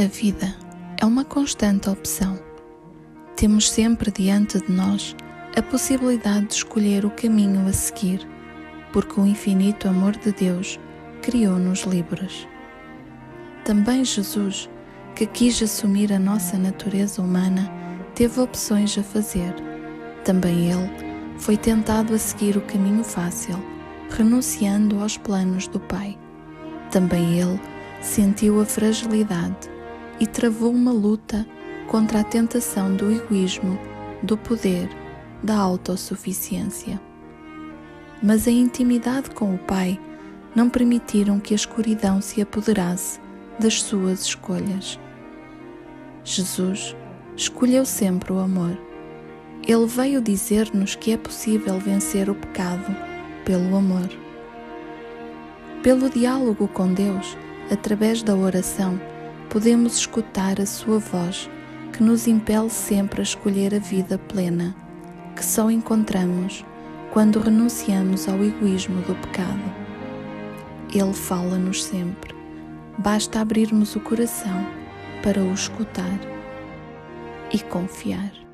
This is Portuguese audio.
A vida é uma constante opção. Temos sempre diante de nós a possibilidade de escolher o caminho a seguir, porque o infinito amor de Deus criou-nos livres. Também Jesus, que quis assumir a nossa natureza humana, teve opções a fazer. Também ele foi tentado a seguir o caminho fácil, renunciando aos planos do Pai. Também ele sentiu a fragilidade e travou uma luta contra a tentação do egoísmo, do poder, da autossuficiência. Mas a intimidade com o Pai não permitiram que a escuridão se apoderasse das suas escolhas. Jesus escolheu sempre o amor. Ele veio dizer-nos que é possível vencer o pecado pelo amor. Pelo diálogo com Deus, através da oração, podemos escutar a Sua voz que nos impele sempre a escolher a vida plena, que só encontramos quando renunciamos ao egoísmo do pecado. Ele fala-nos sempre, basta abrirmos o coração para o escutar e confiar.